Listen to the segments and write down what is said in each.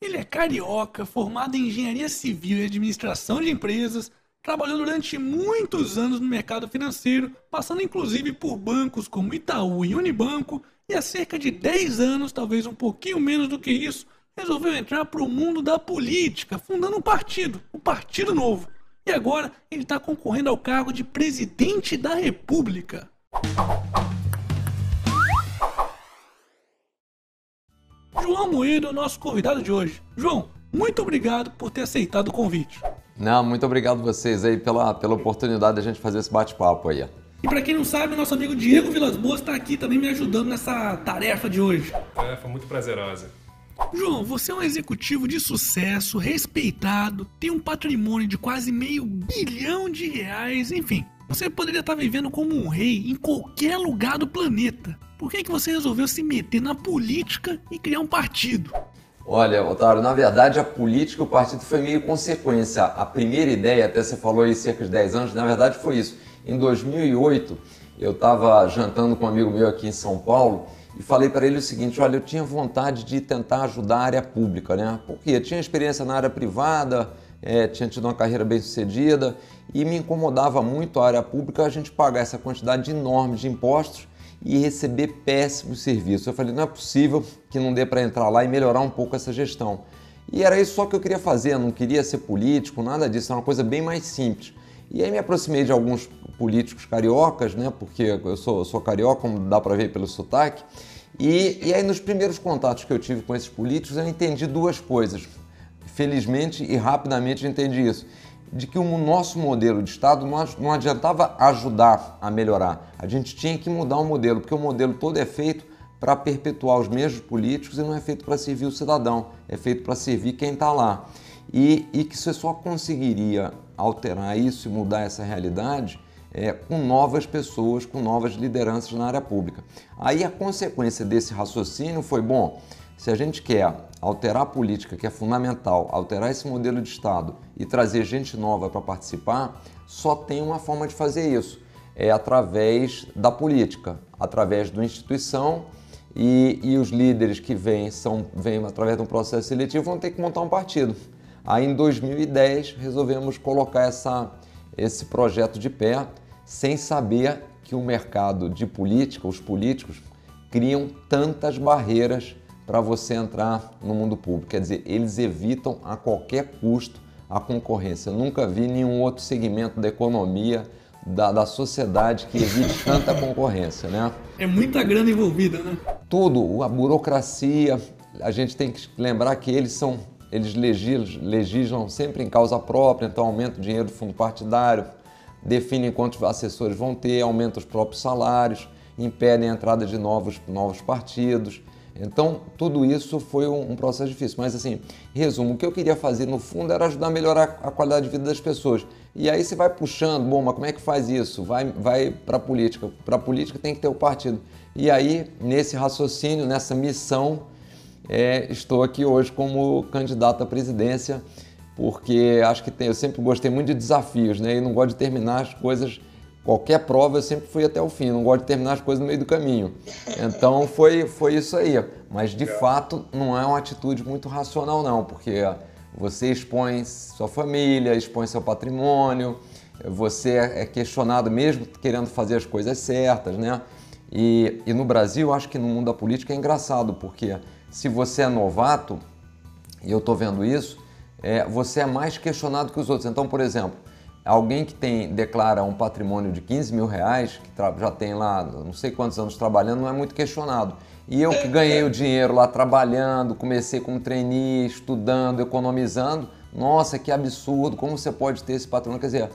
Ele é carioca, formado em engenharia civil e administração de empresas, trabalhou durante muitos anos no mercado financeiro, passando inclusive por bancos como Itaú e Unibanco, e há cerca de 10 anos, talvez um pouquinho menos do que isso, resolveu entrar para o mundo da política, fundando um partido, o Partido Novo. E agora ele está concorrendo ao cargo de presidente da República. João Moedo é o nosso convidado de hoje. João, muito obrigado por ter aceitado o convite. Não, muito obrigado vocês aí pela, pela oportunidade de a gente fazer esse bate-papo aí. E para quem não sabe, nosso amigo Diego Vilas Boas está aqui também me ajudando nessa tarefa de hoje. Tarefa muito prazerosa. João, você é um executivo de sucesso, respeitado, tem um patrimônio de quase meio bilhão de reais, enfim. Você poderia estar vivendo como um rei em qualquer lugar do planeta. Por que, que você resolveu se meter na política e criar um partido? Olha, Otário, na verdade a política e o partido foi meio consequência. A primeira ideia, até você falou aí cerca de 10 anos, na verdade foi isso. Em 2008, eu estava jantando com um amigo meu aqui em São Paulo e falei para ele o seguinte: olha, eu tinha vontade de tentar ajudar a área pública, né? Porque eu tinha experiência na área privada, é, tinha tido uma carreira bem sucedida e me incomodava muito a área pública a gente pagar essa quantidade enorme de impostos e receber péssimos serviços. Eu falei, não é possível que não dê para entrar lá e melhorar um pouco essa gestão. E era isso só que eu queria fazer, eu não queria ser político, nada disso, era uma coisa bem mais simples. E aí me aproximei de alguns políticos cariocas, né? Porque eu sou, sou carioca, como dá para ver pelo sotaque. E, e aí nos primeiros contatos que eu tive com esses políticos, eu entendi duas coisas. Felizmente e rapidamente entendi isso de que o nosso modelo de Estado não adiantava ajudar a melhorar. A gente tinha que mudar o modelo, porque o modelo todo é feito para perpetuar os mesmos políticos e não é feito para servir o cidadão, é feito para servir quem está lá. E, e, que você só conseguiria alterar isso e mudar essa realidade é, com novas pessoas, com novas lideranças na área pública. Aí a consequência desse raciocínio foi: bom, se a gente quer alterar a política, que é fundamental, alterar esse modelo de Estado e trazer gente nova para participar, só tem uma forma de fazer isso: é através da política, através da instituição. E, e os líderes que vêm, são, vêm através de um processo seletivo vão ter que montar um partido. Aí em 2010 resolvemos colocar essa, esse projeto de pé, sem saber que o mercado de política, os políticos, criam tantas barreiras para você entrar no mundo público. Quer dizer, eles evitam a qualquer custo a concorrência. Eu nunca vi nenhum outro segmento da economia, da, da sociedade que evite tanta concorrência, né? É muita grana envolvida, né? Tudo, a burocracia, a gente tem que lembrar que eles são, eles legislam, legislam sempre em causa própria, então aumenta o dinheiro do fundo partidário, definem quantos assessores vão ter, aumenta os próprios salários, impedem a entrada de novos, novos partidos. Então, tudo isso foi um, processo difícil. Mas, assim, resumo, o que eu queria fazer no fundo era ajudar a melhorar a qualidade de vida das pessoas. E aí você vai puxando, bom, mas como é que faz isso? Vai, vai para a política. Para a política tem que ter o partido. E aí, nesse raciocínio, nessa missão, é, estou aqui hoje como candidato à presidência, porque acho que tem, eu sempre gostei muito de desafios, né? E não gosto de terminar as coisas qualquer prova eu sempre fui até o fim, não gosto de terminar as coisas no meio do caminho. Então foi, foi isso aí. Mas de fato não é uma atitude muito racional, não, porque você expõe sua família, expõe seu patrimônio, você é questionado mesmo querendo fazer as coisas certas, né? E, e no Brasil, acho que no mundo da política é engraçado, porque se você é novato, e eu estou vendo isso, é, você é mais questionado que os outros. Então, por exemplo, Alguém que tem declara um patrimônio de 15 mil reais, que já tem lá não sei quantos anos trabalhando, não é muito questionado. E eu que ganhei o dinheiro lá trabalhando, comecei como trainee, estudando, economizando, nossa, que absurdo, como você pode ter esse patrimônio? Quer dizer,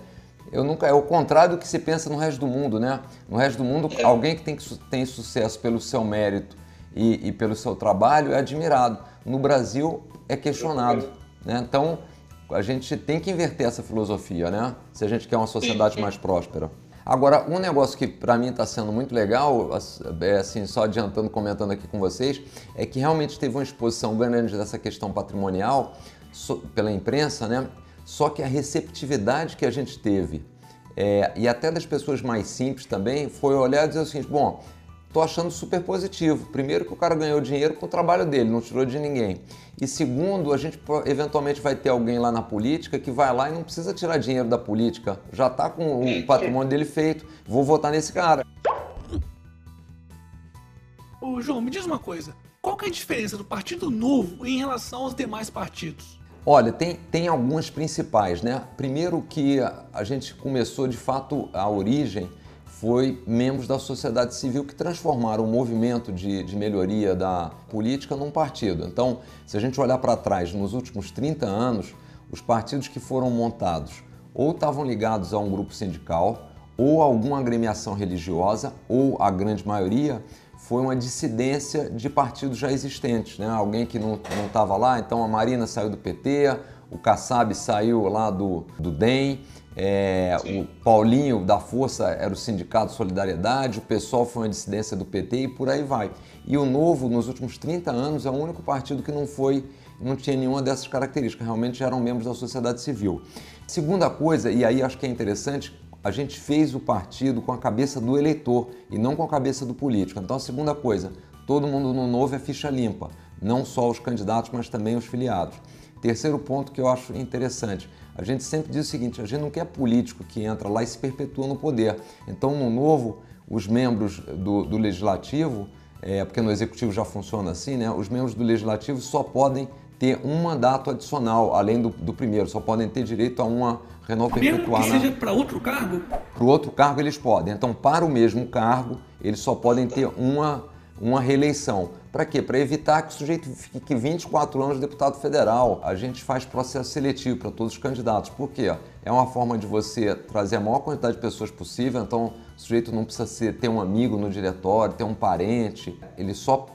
eu nunca, é o contrário do que se pensa no resto do mundo, né? No resto do mundo, alguém que tem, tem sucesso pelo seu mérito e, e pelo seu trabalho é admirado. No Brasil, é questionado. Né? Então, a gente tem que inverter essa filosofia, né? Se a gente quer uma sociedade mais próspera. Agora, um negócio que para mim está sendo muito legal, é assim, só adiantando, comentando aqui com vocês, é que realmente teve uma exposição grande dessa questão patrimonial pela imprensa, né? Só que a receptividade que a gente teve, é, e até das pessoas mais simples também, foi olhar e dizer o seguinte: bom, Estou achando super positivo. Primeiro, que o cara ganhou dinheiro com o trabalho dele, não tirou de ninguém. E segundo, a gente eventualmente vai ter alguém lá na política que vai lá e não precisa tirar dinheiro da política. Já está com o patrimônio dele feito. Vou votar nesse cara. Ô, João, me diz uma coisa. Qual que é a diferença do Partido Novo em relação aos demais partidos? Olha, tem, tem algumas principais, né? Primeiro que a gente começou de fato a origem foi membros da sociedade civil que transformaram o movimento de, de melhoria da política num partido. Então, se a gente olhar para trás, nos últimos 30 anos, os partidos que foram montados ou estavam ligados a um grupo sindical, ou alguma agremiação religiosa, ou a grande maioria foi uma dissidência de partidos já existentes. Né? Alguém que não estava lá, então a Marina saiu do PT, o Kassab saiu lá do, do DEM, é, o Paulinho da Força era o Sindicato Solidariedade, o pessoal foi uma dissidência do PT e por aí vai. E o Novo, nos últimos 30 anos, é o único partido que não foi, não tinha nenhuma dessas características, realmente eram membros da sociedade civil. Segunda coisa, e aí acho que é interessante, a gente fez o partido com a cabeça do eleitor e não com a cabeça do político. Então a segunda coisa, todo mundo no Novo é ficha limpa, não só os candidatos, mas também os filiados. Terceiro ponto que eu acho interessante, a gente sempre diz o seguinte: a gente não quer político que entra lá e se perpetua no poder. Então, no novo, os membros do, do legislativo, é, porque no executivo já funciona assim, né? Os membros do legislativo só podem ter um mandato adicional, além do, do primeiro, só podem ter direito a uma renovação perpetual. Mesmo que seja para outro cargo? Para o outro cargo eles podem. Então, para o mesmo cargo, eles só podem ter uma, uma reeleição. Para quê? Para evitar que o sujeito fique 24 anos deputado federal. A gente faz processo seletivo para todos os candidatos. Por quê? É uma forma de você trazer a maior quantidade de pessoas possível. Então, o sujeito não precisa ser, ter um amigo no diretório, ter um parente. Ele só,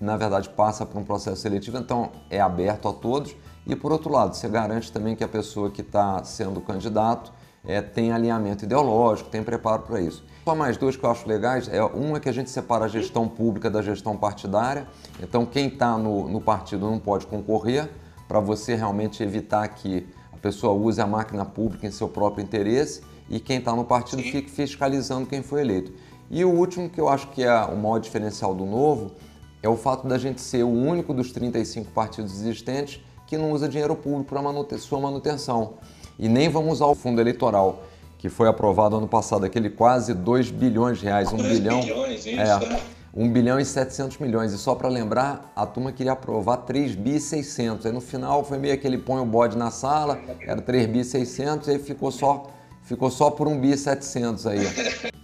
na verdade, passa por um processo seletivo. Então, é aberto a todos. E, por outro lado, você garante também que a pessoa que está sendo candidato é, tem alinhamento ideológico, tem preparo para isso. Só mais dois que eu acho legais. É, um é que a gente separa a gestão pública da gestão partidária. Então, quem está no, no partido não pode concorrer, para você realmente evitar que a pessoa use a máquina pública em seu próprio interesse e quem está no partido Sim. fique fiscalizando quem foi eleito. E o último, que eu acho que é o maior diferencial do novo, é o fato da gente ser o único dos 35 partidos existentes que não usa dinheiro público para manute sua manutenção. E nem vamos usar o fundo eleitoral que foi aprovado ano passado, aquele quase 2 bilhões de reais, 1 bilhão. Bilhões, isso, é, né? 1 bilhão e 700 milhões. E só para lembrar, a turma queria aprovar 3 bi 600. Aí no final foi meio aquele põe o bode na sala, era 3 bi 600 e aí ficou só, ficou só por 1 bi 700 aí.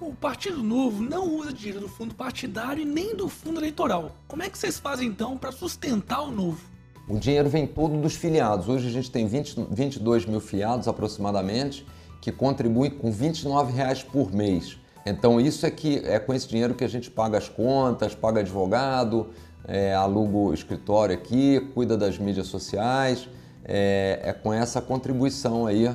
O Partido Novo não usa dinheiro do fundo partidário e nem do fundo eleitoral. Como é que vocês fazem então para sustentar o Novo? O dinheiro vem todo dos filiados. Hoje a gente tem 20, 22 mil filiados aproximadamente que contribuem com 29 reais por mês. Então isso é que é com esse dinheiro que a gente paga as contas, paga advogado, é, aluga o escritório aqui, cuida das mídias sociais. É, é com essa contribuição aí.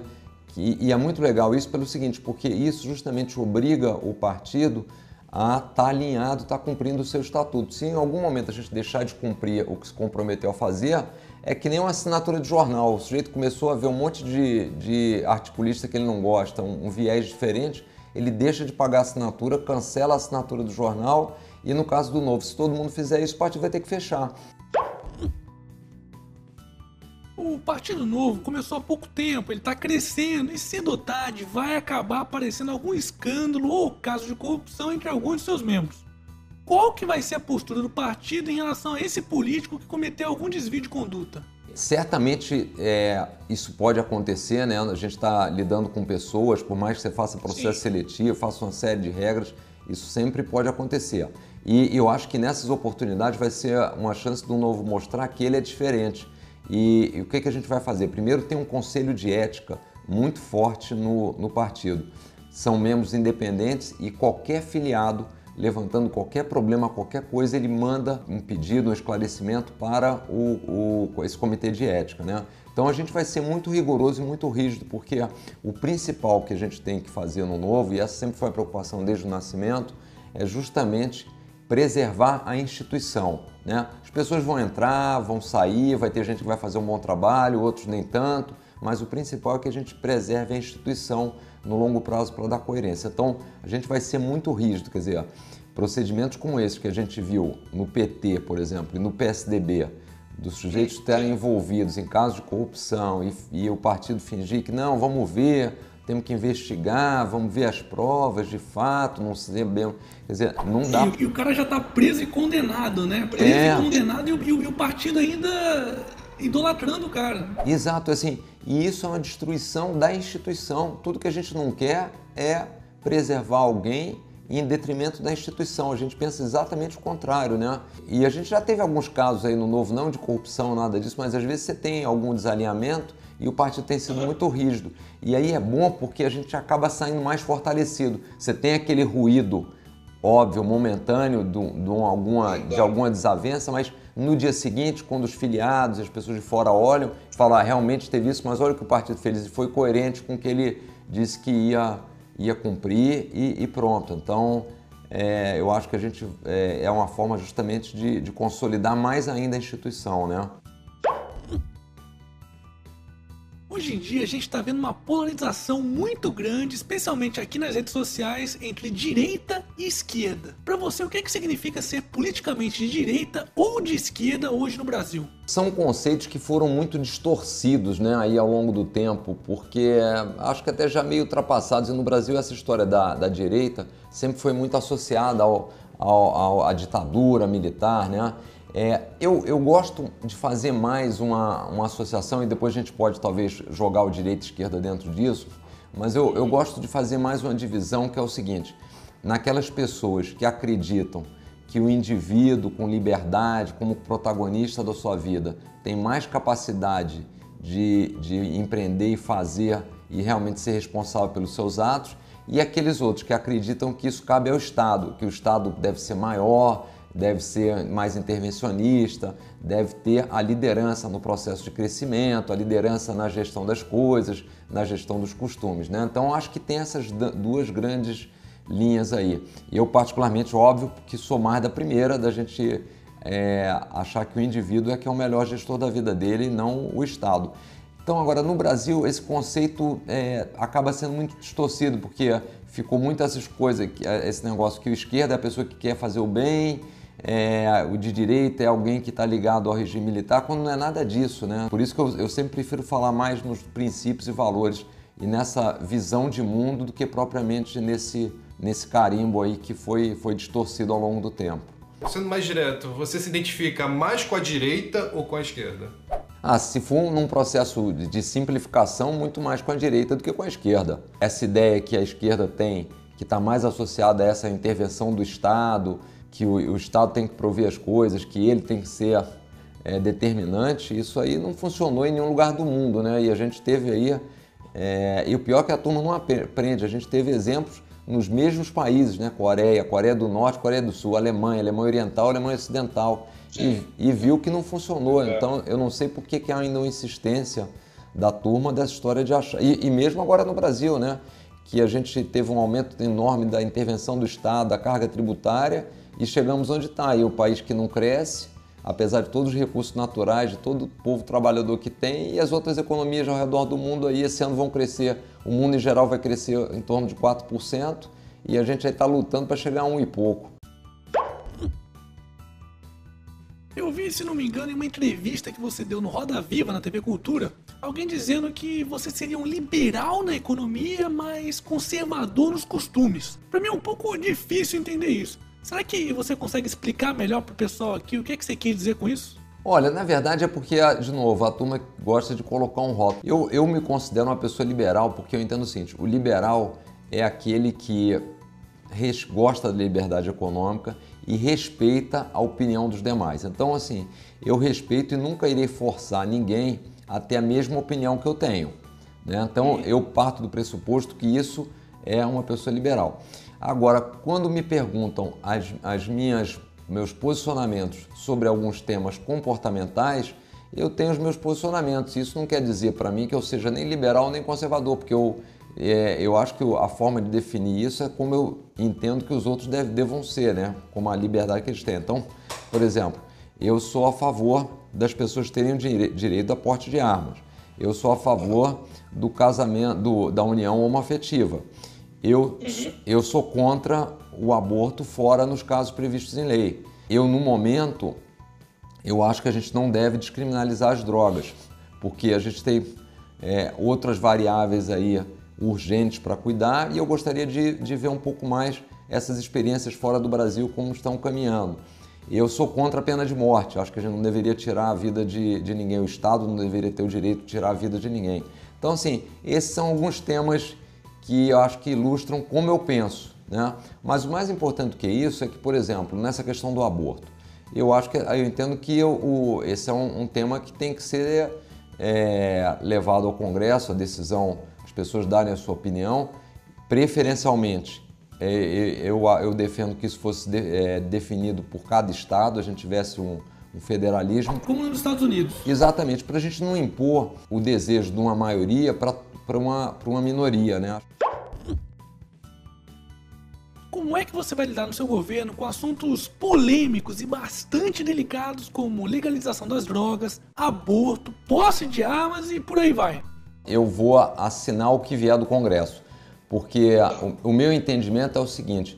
Que, e é muito legal isso pelo seguinte, porque isso justamente obriga o partido a estar tá alinhado, tá cumprindo o seu estatuto. Se em algum momento a gente deixar de cumprir o que se comprometeu a fazer, é que nem uma assinatura de jornal. O sujeito começou a ver um monte de, de articulista que ele não gosta, um, um viés diferente, ele deixa de pagar a assinatura, cancela a assinatura do jornal e no caso do novo, se todo mundo fizer isso, o partido vai ter que fechar. O Partido Novo começou há pouco tempo, ele está crescendo e cedo ou tarde vai acabar aparecendo algum escândalo ou caso de corrupção entre alguns de seus membros. Qual que vai ser a postura do partido em relação a esse político que cometeu algum desvio de conduta? Certamente é, isso pode acontecer, né? A gente está lidando com pessoas, por mais que você faça processo Sim. seletivo, faça uma série de regras, isso sempre pode acontecer. E eu acho que nessas oportunidades vai ser uma chance do novo mostrar que ele é diferente e, e o que, que a gente vai fazer? Primeiro, tem um conselho de ética muito forte no, no partido. São membros independentes e qualquer filiado levantando qualquer problema, qualquer coisa, ele manda um pedido, um esclarecimento para o, o, esse comitê de ética. Né? Então a gente vai ser muito rigoroso e muito rígido, porque o principal que a gente tem que fazer no novo, e essa sempre foi a preocupação desde o nascimento, é justamente preservar a instituição. Né? As pessoas vão entrar, vão sair, vai ter gente que vai fazer um bom trabalho, outros nem tanto, mas o principal é que a gente preserve a instituição no longo prazo para dar coerência. Então, a gente vai ser muito rígido, quer dizer, procedimentos como esse que a gente viu no PT, por exemplo, e no PSDB, dos sujeitos estarem envolvidos em casos de corrupção e, e o partido fingir que não, vamos ver, temos que investigar, vamos ver as provas de fato, não sei bem. Quer dizer, não dá. E, e o cara já está preso e condenado, né? Preso é. e condenado e, e, e o partido ainda idolatrando o cara. Exato, assim, e isso é uma destruição da instituição. Tudo que a gente não quer é preservar alguém em detrimento da instituição. A gente pensa exatamente o contrário, né? E a gente já teve alguns casos aí no novo, não de corrupção, nada disso, mas às vezes você tem algum desalinhamento e o partido tem sido muito rígido. E aí é bom porque a gente acaba saindo mais fortalecido. Você tem aquele ruído óbvio, momentâneo de, de, alguma, de alguma desavença, mas no dia seguinte, quando os filiados, as pessoas de fora olham, falam, ah, realmente teve isso, mas olha que o Partido Feliz foi coerente com o que ele disse que ia, ia cumprir e, e pronto. Então, é, eu acho que a gente é, é uma forma justamente de, de consolidar mais ainda a instituição, né? Hoje em dia a gente está vendo uma polarização muito grande, especialmente aqui nas redes sociais, entre direita e esquerda. Para você, o que, é que significa ser politicamente de direita ou de esquerda hoje no Brasil? São conceitos que foram muito distorcidos né, aí ao longo do tempo, porque acho que até já meio ultrapassados. E no Brasil essa história da, da direita sempre foi muito associada ao, ao, ao, à ditadura militar, né? É, eu, eu gosto de fazer mais uma, uma associação, e depois a gente pode talvez jogar o direita e esquerda dentro disso, mas eu, eu gosto de fazer mais uma divisão que é o seguinte: naquelas pessoas que acreditam que o indivíduo com liberdade, como protagonista da sua vida, tem mais capacidade de, de empreender e fazer e realmente ser responsável pelos seus atos, e aqueles outros que acreditam que isso cabe ao Estado, que o Estado deve ser maior, deve ser mais intervencionista, deve ter a liderança no processo de crescimento, a liderança na gestão das coisas, na gestão dos costumes. Né? Então, acho que tem essas duas grandes linhas aí. Eu, particularmente, óbvio, que sou mais da primeira, da gente é, achar que o indivíduo é que é o melhor gestor da vida dele e não o Estado. Então, agora, no Brasil, esse conceito é, acaba sendo muito distorcido, porque ficou muitas essas coisas, esse negócio que o esquerda é a pessoa que quer fazer o bem, é, o de direita é alguém que está ligado ao regime militar, quando não é nada disso, né? Por isso que eu, eu, sempre prefiro falar mais nos princípios e valores e nessa visão de mundo do que propriamente nesse, nesse carimbo aí que foi, foi distorcido ao longo do tempo. Sendo mais direto, você se identifica mais com a direita ou com a esquerda? Ah, se for num processo de simplificação, muito mais com a direita do que com a esquerda. Essa ideia que a esquerda tem, que está mais associada a essa intervenção do Estado, que o, o, Estado tem que prover as coisas, que ele tem que ser é, determinante, isso aí não funcionou em nenhum lugar do mundo, né? E a gente teve aí, é, e o pior é que a turma não aprende, a gente teve exemplos nos mesmos países, né? Coreia, Coreia do Norte, Coreia do Sul, Alemanha, Alemanha Oriental, Alemanha Ocidental, e, e, viu que não funcionou. É. Então, eu não sei por que, que há ainda uma insistência da turma dessa história de achar, e, e mesmo agora no Brasil, né? Que a gente teve um aumento enorme da intervenção do Estado, da carga tributária, e chegamos onde está. E o país que não cresce, apesar de todos os recursos naturais, de todo o povo trabalhador que tem, e as outras economias ao redor do mundo aí esse ano vão crescer. O mundo em geral vai crescer em torno de 4%, e a gente aí está lutando para chegar a um e pouco. Eu vi, se não me engano, em uma entrevista que você deu no Roda Viva na TV Cultura, alguém dizendo que você seria um liberal na economia, mas conservador nos costumes. Para mim é um pouco difícil entender isso. Será que você consegue explicar melhor para o pessoal aqui o que, é que você quer dizer com isso? Olha, na verdade é porque, de novo, a turma gosta de colocar um rótulo. Eu, eu me considero uma pessoa liberal porque eu entendo o seguinte: o liberal é aquele que res, gosta da liberdade econômica e respeita a opinião dos demais. Então, assim, eu respeito e nunca irei forçar ninguém a ter a mesma opinião que eu tenho. Né? Então, eu parto do pressuposto que isso é uma pessoa liberal. Agora, quando me perguntam as, as minhas meus posicionamentos sobre alguns temas comportamentais, eu tenho os meus posicionamentos. Isso não quer dizer para mim que eu seja nem liberal nem conservador, porque eu, é, eu acho que a forma de definir isso é como eu entendo que os outros deve, devam ser, né? como a liberdade que eles têm. Então, por exemplo, eu sou a favor das pessoas terem direito a porte de armas. eu sou a favor do casamento, do, da união homoafetiva. Eu, eu sou contra o aborto fora nos casos previstos em lei. Eu, no momento, eu acho que a gente não deve descriminalizar as drogas, porque a gente tem é, outras variáveis aí urgentes para cuidar e eu gostaria de, de ver um pouco mais essas experiências fora do Brasil como estão caminhando. Eu sou contra a pena de morte, acho que a gente não deveria tirar a vida de, de ninguém, o Estado não deveria ter o direito de tirar a vida de ninguém. Então, assim, esses são alguns temas que eu acho que ilustram como eu penso. Né? Mas o mais importante do que isso é que, por exemplo, nessa questão do aborto, eu acho que eu entendo que eu, o, esse é um, um, tema que tem que ser é, levado ao Congresso, a decisão, as pessoas darem a sua opinião, preferencialmente. É, eu, eu, defendo que isso fosse de, é, definido por cada estado, a gente tivesse um, um federalismo. Como nos Estados Unidos. Exatamente, para a gente não impor o desejo de uma maioria para uma, uma minoria, né? Como é que você vai lidar no seu governo com assuntos polêmicos e bastante delicados como legalização das drogas, aborto, posse de armas e por aí vai? Eu vou assinar o que vier do Congresso, porque o meu entendimento é o seguinte: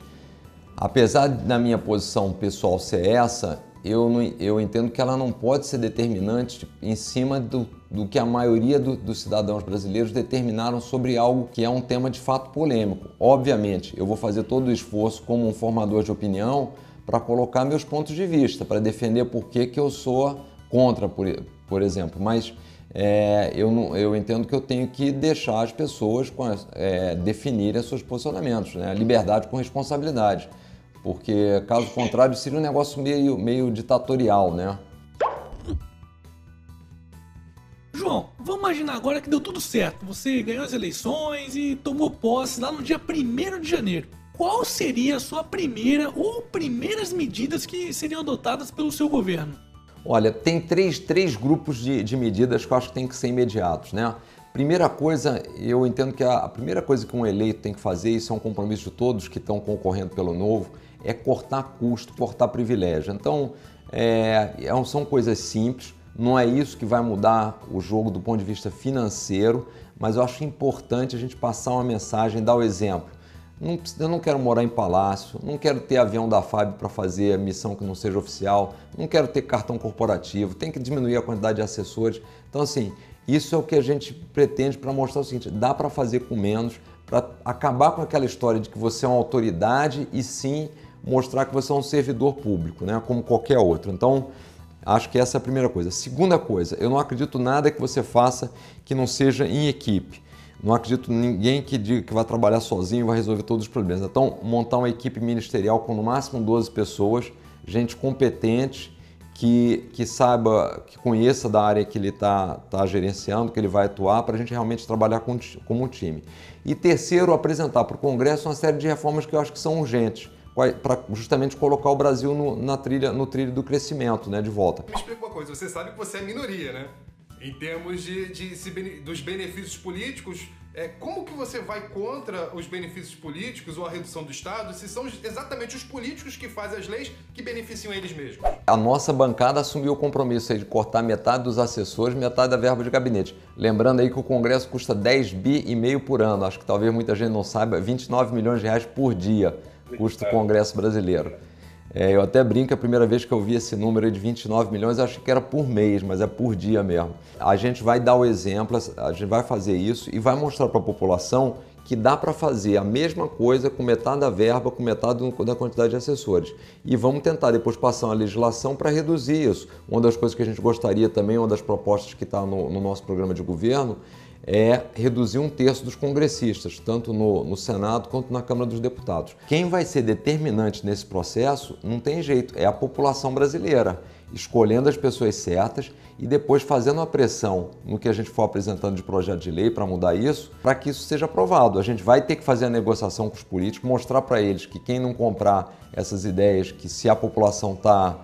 apesar da minha posição pessoal ser essa, eu, não, eu entendo que ela não pode ser determinante em cima do, do que a maioria do, dos cidadãos brasileiros determinaram sobre algo que é um tema de fato polêmico. Obviamente, eu vou fazer todo o esforço como um formador de opinião para colocar meus pontos de vista, para defender por que, que eu sou contra, por, por exemplo. Mas é, eu, não, eu entendo que eu tenho que deixar as pessoas é, definirem seus posicionamentos, né? liberdade com responsabilidade porque caso contrário seria um negócio meio, meio ditatorial, né? João, vamos imaginar agora que deu tudo certo. Você ganhou as eleições e tomou posse lá no dia 1 de janeiro. Qual seria a sua primeira ou primeiras medidas que seriam adotadas pelo seu governo? Olha, tem três, três grupos de, de medidas que eu acho que tem que ser imediatos, né? Primeira coisa, eu entendo que a, a primeira coisa que um eleito tem que fazer, isso é um compromisso de todos que estão concorrendo pelo novo, é cortar custo, cortar privilégio. Então, é, é são coisas simples, não é isso que vai mudar o jogo do ponto de vista financeiro, mas eu acho importante a gente passar uma mensagem, dar o exemplo. Não, eu não quero morar em palácio, não quero ter avião da FAB para fazer missão que não seja oficial, não quero ter cartão corporativo, tem que diminuir a quantidade de assessores. Então, assim, isso é o que a gente pretende para mostrar o seguinte: dá para fazer com menos, para acabar com aquela história de que você é uma autoridade e sim mostrar que você é um servidor público, né? como qualquer outro. Então, acho que essa é a primeira coisa. Segunda coisa, eu não acredito nada que você faça que não seja em equipe. Não acredito ninguém que diga que vai trabalhar sozinho e vai resolver todos os problemas. Então, montar uma equipe ministerial com no máximo 12 pessoas, gente competente, que, que saiba, que conheça da área que ele está tá gerenciando, que ele vai atuar, para a gente realmente trabalhar com, como um time. E terceiro, apresentar para o Congresso uma série de reformas que eu acho que são urgentes para justamente colocar o Brasil no, na trilha, no trilho do crescimento, né, de volta. Me explica uma coisa, você sabe que você é minoria, né? Em termos de, de, de dos benefícios políticos, é, como que você vai contra os benefícios políticos ou a redução do Estado se são exatamente os políticos que fazem as leis que beneficiam eles mesmos? A nossa bancada assumiu o compromisso de cortar metade dos assessores, metade da verba de gabinete. Lembrando aí que o Congresso custa 10 bi e meio por ano. Acho que talvez muita gente não saiba, 29 milhões de reais por dia custa o Congresso brasileiro. É, eu até brinco, a primeira vez que eu vi esse número de 29 milhões, eu achei que era por mês, mas é por dia mesmo. A gente vai dar o exemplo, a gente vai fazer isso e vai mostrar para a população que dá para fazer a mesma coisa com metade da verba, com metade da quantidade de assessores. E vamos tentar depois passar uma legislação para reduzir isso. Uma das coisas que a gente gostaria também, uma das propostas que está no, no nosso programa de governo, é reduzir um terço dos congressistas, tanto no, no, Senado quanto na Câmara dos Deputados. Quem vai ser determinante nesse processo não tem jeito, é a população brasileira, escolhendo as pessoas certas e depois fazendo a pressão no que a gente for apresentando de projeto de lei para mudar isso, para que isso seja aprovado. A gente vai ter que fazer a negociação com os políticos, mostrar para eles que quem não comprar essas ideias, que se a população está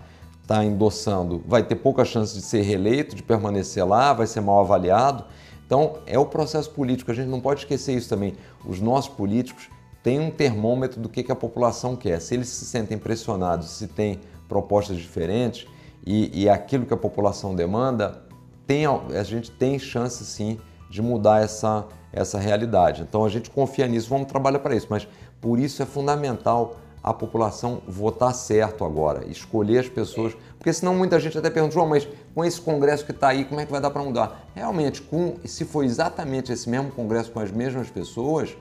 tá endossando, vai ter pouca chance de ser reeleito, de permanecer lá, vai ser mal avaliado. Então, é o processo político, a gente não pode esquecer isso também. Os nossos políticos têm um termômetro do que, a população quer. Se eles se sentem pressionados, se tem propostas diferentes e, e aquilo que a população demanda, tem, a gente tem chance sim de mudar essa, essa realidade. Então a gente confia nisso, vamos trabalhar para isso, mas por isso é fundamental a população votar certo agora, escolher as pessoas, porque senão muita gente até pergunta, João, mas com esse congresso que está aí, como é que vai dar para mudar? Realmente, com, se for exatamente esse mesmo congresso com as mesmas pessoas,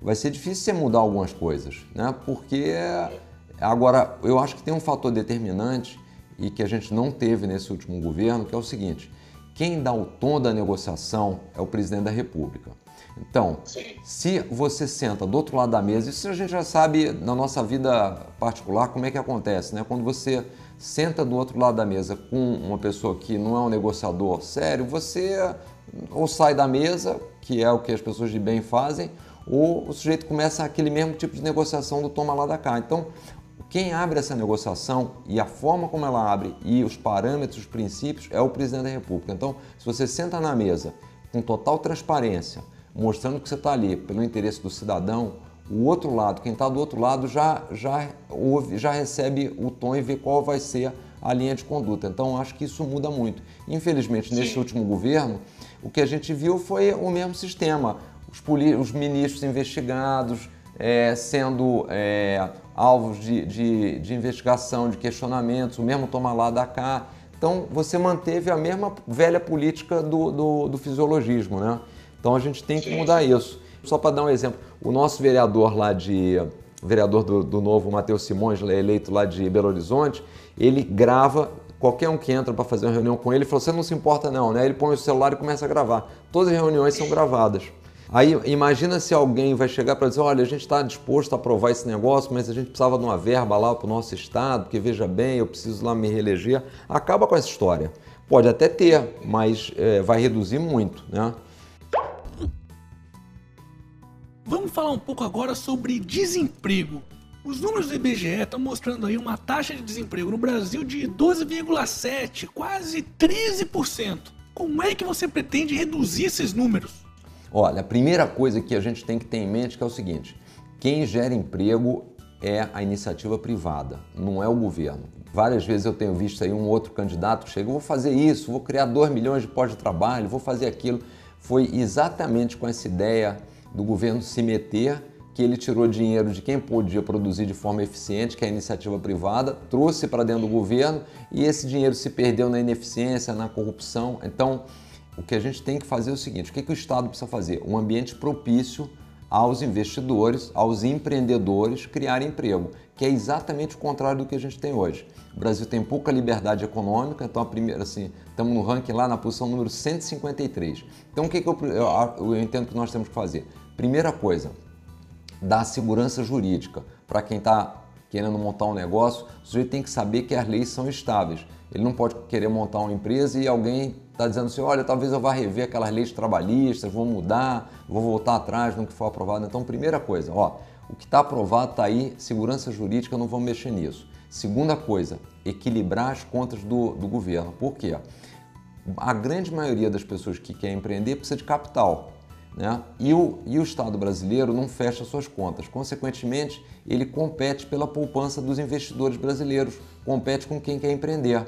vai ser difícil você mudar algumas coisas, né? Porque agora eu acho que tem um fator determinante e que a gente não teve nesse último governo, que é o seguinte: quem dá o tom da negociação é o presidente da República. Então, Sim. se você senta do outro lado da mesa, isso a gente já sabe na nossa vida particular como é que acontece, né? Quando você senta do outro lado da mesa com uma pessoa que não é um negociador sério, você ou sai da mesa, que é o que as pessoas de bem fazem, ou o sujeito começa aquele mesmo tipo de negociação do toma lá da cá. Então, quem abre essa negociação e a forma como ela abre e os parâmetros, os princípios, é o presidente da República. Então, se você senta na mesa com total transparência, mostrando que você está ali pelo interesse do cidadão, o outro lado, quem está do outro lado, já, já, ouve, já recebe o tom e vê qual vai ser a linha de conduta. Então, acho que isso muda muito. Infelizmente, Sim. nesse último governo, o que a gente viu foi o mesmo sistema. Os, os ministros investigados é, sendo é, alvos de, de, de, investigação, de questionamentos, o mesmo toma lá da cá. Então, você manteve a mesma velha política do, do, do fisiologismo, né? Então a gente tem que mudar isso. Só para dar um exemplo, o nosso vereador lá de. vereador do, do Novo, Matheus Simões, eleito lá de Belo Horizonte, ele grava. Qualquer um que entra para fazer uma reunião com ele, falou: Você não se importa, não, né? Ele põe o celular e começa a gravar. Todas as reuniões são gravadas. Aí imagina se alguém vai chegar para dizer, olha, a gente está disposto a aprovar esse negócio, mas a gente precisava de uma verba lá para o nosso estado, porque veja bem, eu preciso lá me reeleger. Acaba com essa história. Pode até ter, mas é, vai reduzir muito, né? Vamos falar um pouco agora sobre desemprego. Os números do IBGE estão mostrando aí uma taxa de desemprego no Brasil de 12,7, quase 13%. Como é que você pretende reduzir esses números? Olha, a primeira coisa que a gente tem que ter em mente é o seguinte: quem gera emprego é a iniciativa privada, não é o governo. Várias vezes eu tenho visto aí um outro candidato que chega, vou fazer isso, vou criar 2 milhões de pós de trabalho, vou fazer aquilo. Foi exatamente com essa ideia do governo se meter, que ele tirou dinheiro de quem podia produzir de forma eficiente, que é a iniciativa privada, trouxe para dentro do governo e esse dinheiro se perdeu na ineficiência, na corrupção. Então, o que a gente tem que fazer é o seguinte: o que, que o Estado precisa fazer? Um ambiente propício aos investidores, aos empreendedores criarem emprego, que é exatamente o contrário do que a gente tem hoje. O Brasil tem pouca liberdade econômica, então a primeira, assim, estamos no ranking lá na posição número 153. Então o que, que eu, eu, eu entendo que nós temos que fazer? Primeira coisa, dar segurança jurídica para quem está querendo montar um negócio, o sujeito tem que saber que as leis são estáveis. Ele não pode querer montar uma empresa e alguém está dizendo assim, olha, talvez eu vá rever aquelas leis trabalhistas, vou mudar, vou voltar atrás no que for aprovado. Então, primeira coisa, ó, o que está aprovado está aí, segurança jurídica, não vamos mexer nisso. Segunda coisa, equilibrar as contas do, do governo. Por quê? A grande maioria das pessoas que quer empreender precisa de capital. Né? E, o, e o Estado brasileiro não fecha suas contas. Consequentemente, ele compete pela poupança dos investidores brasileiros, compete com quem quer empreender.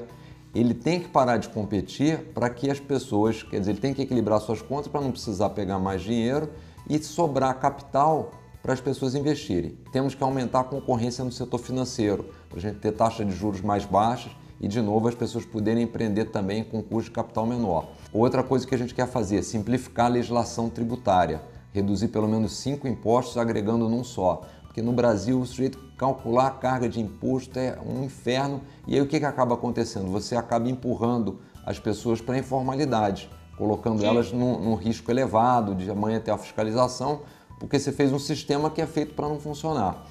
Ele tem que parar de competir para que as pessoas, quer dizer, ele tem que equilibrar suas contas para não precisar pegar mais dinheiro e sobrar capital para as pessoas investirem. Temos que aumentar a concorrência no setor financeiro, para a gente ter taxa de juros mais baixas e, de novo, as pessoas poderem empreender também com custo de capital menor. Outra coisa que a gente quer fazer é simplificar a legislação tributária, reduzir pelo menos cinco impostos agregando num só. Porque no Brasil o sujeito calcular a carga de imposto é um inferno e aí o que, que acaba acontecendo? Você acaba empurrando as pessoas para a informalidade, colocando Sim. elas num, num risco elevado de amanhã ter a fiscalização, porque você fez um sistema que é feito para não funcionar.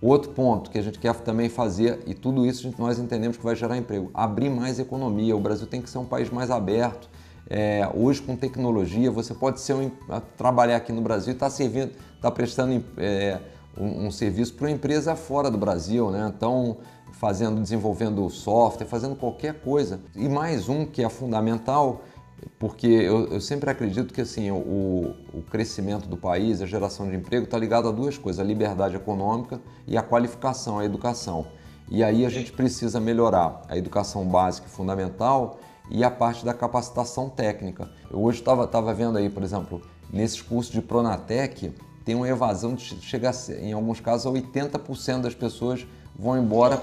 Outro ponto que a gente quer também fazer, e tudo isso nós entendemos que vai gerar emprego, abrir mais economia. O Brasil tem que ser um país mais aberto. É, hoje, com tecnologia, você pode ser um, trabalhar aqui no Brasil e estar tá servindo, tá prestando é, um, um, serviço para uma empresa fora do Brasil, né? Então, fazendo, desenvolvendo software, fazendo qualquer coisa. E mais um que é fundamental porque eu, eu, sempre acredito que assim o, o, crescimento do país, a geração de emprego está ligado a duas coisas: a liberdade econômica e a qualificação, a educação. E aí a gente precisa melhorar a educação básica e fundamental e a parte da capacitação técnica. Eu hoje estava vendo aí, por exemplo, nesses cursos de Pronatec, tem uma evasão de chegar, em alguns casos, a 80% das pessoas vão embora,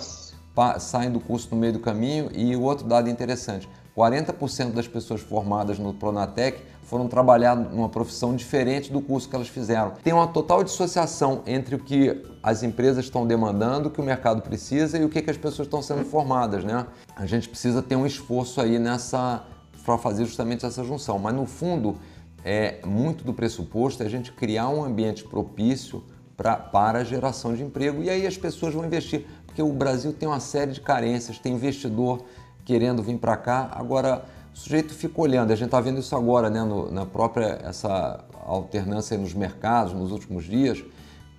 saem do curso no meio do caminho. E o outro dado interessante: 40% das pessoas formadas no Pronatec foram trabalhar numa profissão diferente do curso que elas fizeram. Tem uma total dissociação entre o que as empresas estão demandando, o que o mercado precisa e o que, que as pessoas estão sendo formadas, né? A gente precisa ter um esforço aí nessa para fazer justamente essa junção. Mas no fundo, é muito do pressuposto é a gente criar um ambiente propício pra, para a geração de emprego e aí as pessoas vão investir, porque o Brasil tem uma série de carências, tem investidor querendo vir para cá, agora o sujeito fica olhando, a gente está vendo isso agora, né, no, na própria essa alternância nos mercados nos últimos dias,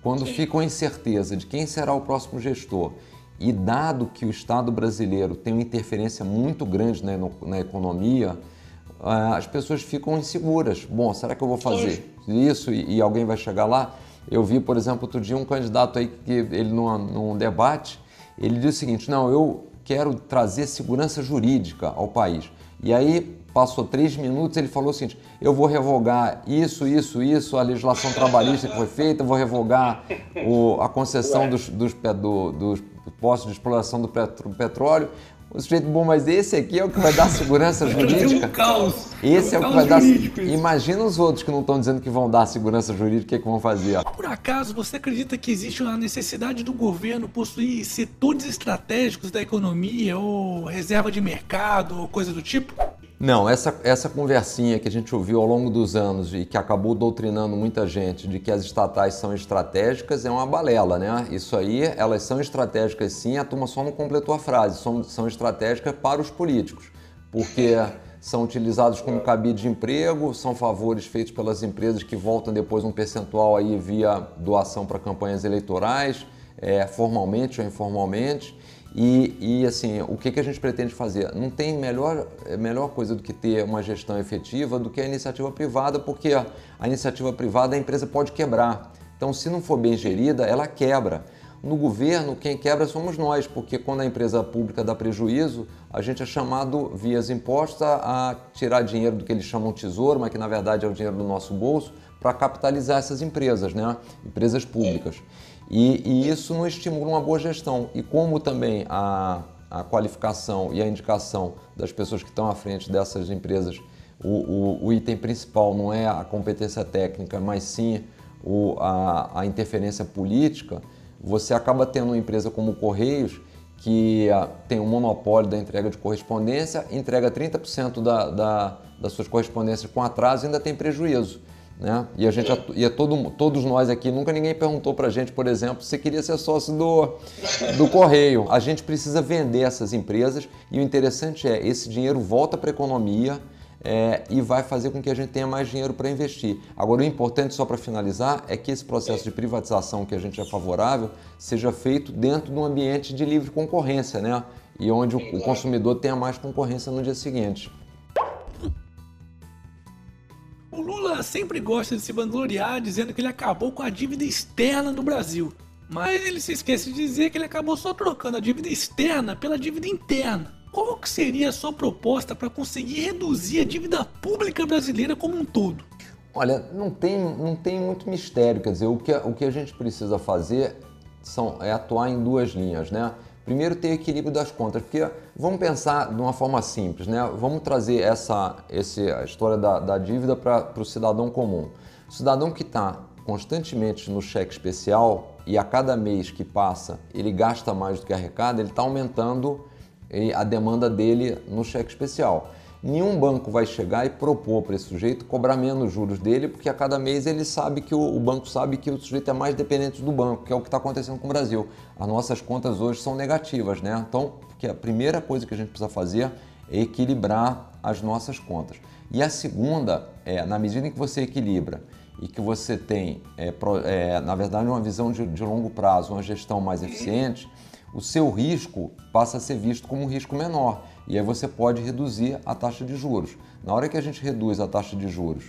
quando fica a incerteza de quem será o próximo gestor e dado que o Estado brasileiro tem uma interferência muito grande na, na economia, ah, as pessoas ficam inseguras. Bom, será que eu vou fazer isso e, e, alguém vai chegar lá? Eu vi, por exemplo, outro dia um candidato aí que ele num, num debate, ele disse o seguinte: não, eu quero trazer segurança jurídica ao país. E aí passou três minutos, ele falou o seguinte: eu vou revogar isso, isso, isso, a legislação trabalhista que foi feita, vou revogar o, a concessão dos, dos, do, dos postos de exploração do petróleo, o sujeito, bom, mas esse aqui é o que vai dar segurança jurídica? um caos. Esse é, um é o que vai dar. Imagina os outros que não estão dizendo que vão dar segurança jurídica, o que, é que vão fazer? Por acaso, você acredita que existe uma necessidade do governo possuir setores estratégicos da economia, ou reserva de mercado, ou coisa do tipo? Não, essa, essa conversinha que a gente ouviu ao longo dos anos e que acabou doutrinando muita gente de que as estatais são estratégicas é uma balela, né? Isso aí, elas são estratégicas sim, a turma só não completou a frase, são, são estratégicas para os políticos, porque são utilizados como cabide de emprego, são favores feitos pelas empresas que voltam depois um percentual aí via doação para campanhas eleitorais, é, formalmente ou informalmente. E, e, assim, o que, que a gente pretende fazer? Não tem melhor, melhor coisa do que ter uma gestão efetiva do que a iniciativa privada, porque a, iniciativa privada a empresa pode quebrar. Então, se não for bem gerida, ela quebra. No governo, quem quebra somos nós, porque quando a empresa pública dá prejuízo, a gente é chamado, via os impostos, a, a tirar dinheiro do que eles chamam tesouro, mas que na verdade é o dinheiro do nosso bolso, para capitalizar essas empresas, né? empresas públicas. E, e, isso não estimula uma boa gestão. E como também a, a qualificação e a indicação das pessoas que estão à frente dessas empresas, o, o, o item principal não é a competência técnica, mas sim o, a, a interferência política, você acaba tendo uma empresa como o Correios, que a, tem um monopólio da entrega de correspondência, entrega 30% da, da, das suas correspondências com atraso e ainda tem prejuízo. Né? E a gente e é todo, todos nós aqui, nunca ninguém perguntou para a gente, por exemplo, se queria ser sócio do, do Correio. A gente precisa vender essas empresas e o interessante é, esse dinheiro volta para a economia é, e vai fazer com que a gente tenha mais dinheiro para investir. Agora, o importante, só para finalizar, é que esse processo de privatização que a gente é favorável seja feito dentro de um ambiente de livre concorrência, né? E onde o, o consumidor tenha mais concorrência no dia seguinte. O Lula sempre gosta de se vangloriar dizendo que ele acabou com a dívida externa do Brasil. Mas ele se esquece de dizer que ele acabou só trocando a dívida externa pela dívida interna. Qual que seria a sua proposta para conseguir reduzir a dívida pública brasileira como um todo? Olha, não tem, não tem muito mistério. Quer dizer, o que, o que a gente precisa fazer são, é atuar em duas linhas, né? Primeiro, ter equilíbrio das contas, porque vamos pensar de uma forma simples, né? Vamos trazer essa, esse, a história da, da dívida para o cidadão comum. O cidadão que está constantemente no cheque especial e a cada mês que passa ele gasta mais do que arrecada, ele está aumentando a demanda dele no cheque especial. Nenhum banco vai chegar e propor para esse sujeito cobrar menos juros dele, porque a cada mês ele sabe que o, o banco sabe que o sujeito é mais dependente do banco, que é o que está acontecendo com o Brasil. As nossas contas hoje são negativas, né? Então, porque a primeira coisa que a gente precisa fazer é equilibrar as nossas contas. E a segunda é, na medida em que você equilibra e que você tem, é, é, na verdade, uma visão de, de longo prazo, uma gestão mais eficiente, o seu risco passa a ser visto como um risco menor. E aí você pode reduzir a taxa de juros. Na hora que a gente reduz a taxa de juros,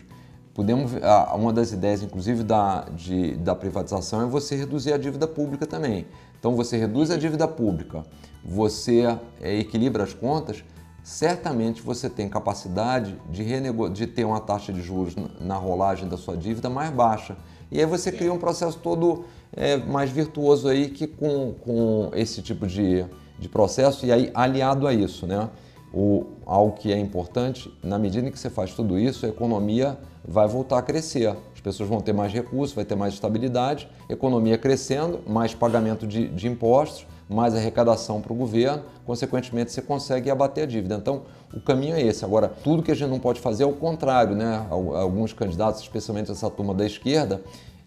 podemos uma das ideias, inclusive, da, de, da privatização é você reduzir a dívida pública também. Então você reduz a dívida pública, você é, equilibra as contas, certamente você tem capacidade de, renego... de ter uma taxa de juros na rolagem da sua dívida mais baixa. E aí você cria um processo todo é, mais virtuoso aí que com, com esse tipo de, de processo e aí aliado a isso, né? O, algo que é importante, na medida em que você faz tudo isso, a economia vai voltar a crescer. As pessoas vão ter mais recursos, vai ter mais estabilidade, economia crescendo, mais pagamento de, de impostos, mais arrecadação para o governo, consequentemente você consegue abater a dívida. Então, o caminho é esse. Agora, tudo que a gente não pode fazer é o contrário, né? Alguns candidatos, especialmente essa turma da esquerda,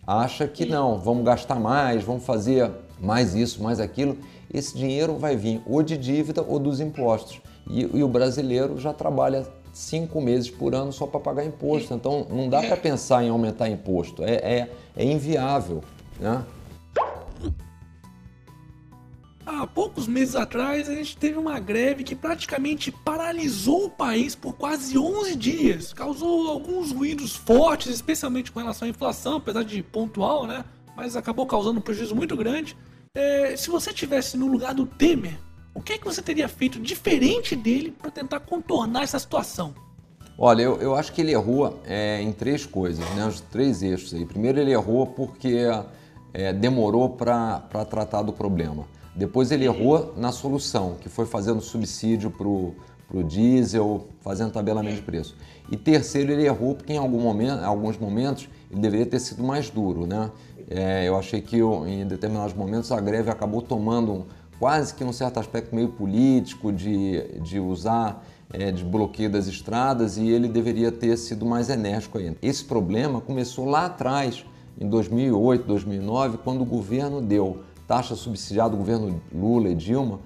acha que não, vamos gastar mais, vamos fazer mais isso, mais aquilo. Esse dinheiro vai vir ou de dívida ou dos impostos. E, e o brasileiro já trabalha cinco meses por ano só para pagar imposto. Então não dá para pensar em aumentar imposto. É, é, é inviável. Né? Há poucos meses atrás, a gente teve uma greve que praticamente paralisou o país por quase 11 dias. Causou alguns ruídos fortes, especialmente com relação à inflação, apesar de pontual, né? Mas acabou causando um prejuízo muito grande. É, se você tivesse no lugar do Temer, o que, é que você teria feito diferente dele para tentar contornar essa situação? Olha, eu, eu acho que ele errou é, em três coisas, né? Os três eixos aí. Primeiro, ele errou porque é, demorou para tratar do problema. Depois, ele errou na solução, que foi fazendo subsídio para o diesel, fazendo tabelamento de preço. E terceiro, ele errou porque em algum momento, alguns momentos ele deveria ter sido mais duro, né? É, eu achei que eu, em determinados momentos a greve acabou tomando quase que um certo aspecto meio político de, de usar é, de bloqueio das estradas e ele deveria ter sido mais enérgico ainda. Esse problema começou lá atrás, em 2008, 2009, quando o governo deu taxa subsidiada, o governo Lula e Dilma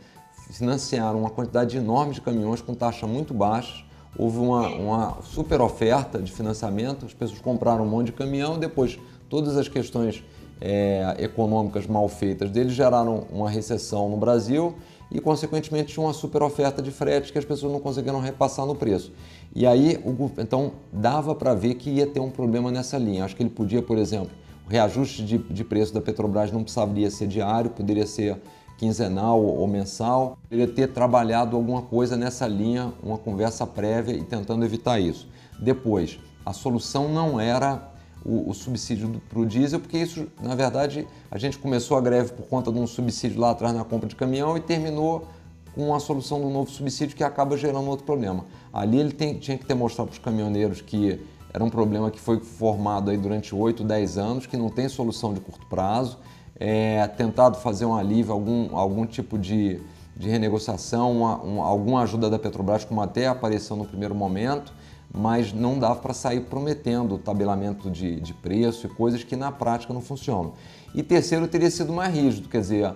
financiaram uma quantidade enorme de caminhões com taxa muito baixa. Houve uma, uma super oferta de financiamento, as pessoas compraram um monte de caminhão, depois todas as questões é, econômicas mal feitas deles geraram uma recessão no Brasil e, consequentemente, tinha uma super oferta de frete que as pessoas não conseguiram repassar no preço. E aí, o, então, dava para ver que ia ter um problema nessa linha. Acho que ele podia, por exemplo, reajuste de, de preço da Petrobras não precisaria ser diário, poderia ser quinzenal ou mensal. Poderia ter trabalhado alguma coisa nessa linha, uma conversa prévia e tentando evitar isso. Depois, a solução não era o, o subsídio para o diesel, porque isso, na verdade, a gente começou a greve por conta de um subsídio lá atrás na compra de caminhão e terminou com a solução do novo subsídio que acaba gerando outro problema. Ali ele tem, tinha que ter mostrado para os caminhoneiros que era um problema que foi formado aí durante 8, 10 anos, que não tem solução de curto prazo, é, tentado fazer um alívio, algum, algum tipo de, de renegociação, uma, um, alguma ajuda da Petrobras, como até apareceu no primeiro momento, mas não dava para sair prometendo tabelamento de, de preço e coisas que na prática não funcionam. E terceiro, teria sido mais rígido, quer dizer,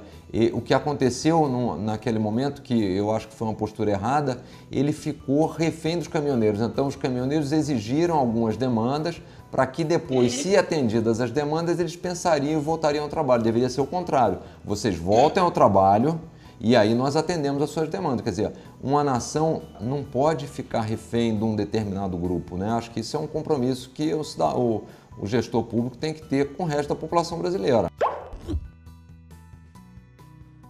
o que aconteceu no, naquele momento, que eu acho que foi uma postura errada, ele ficou refém dos caminhoneiros. Então, os caminhoneiros exigiram algumas demandas para que depois, se atendidas as demandas, eles pensariam e voltariam ao trabalho. Deveria ser o contrário. Vocês voltem ao trabalho e aí nós atendemos as suas demandas. Quer dizer, uma nação não pode ficar refém de um determinado grupo. Né? Acho que isso é um compromisso que o, o, o gestor público tem que ter com o resto da população brasileira.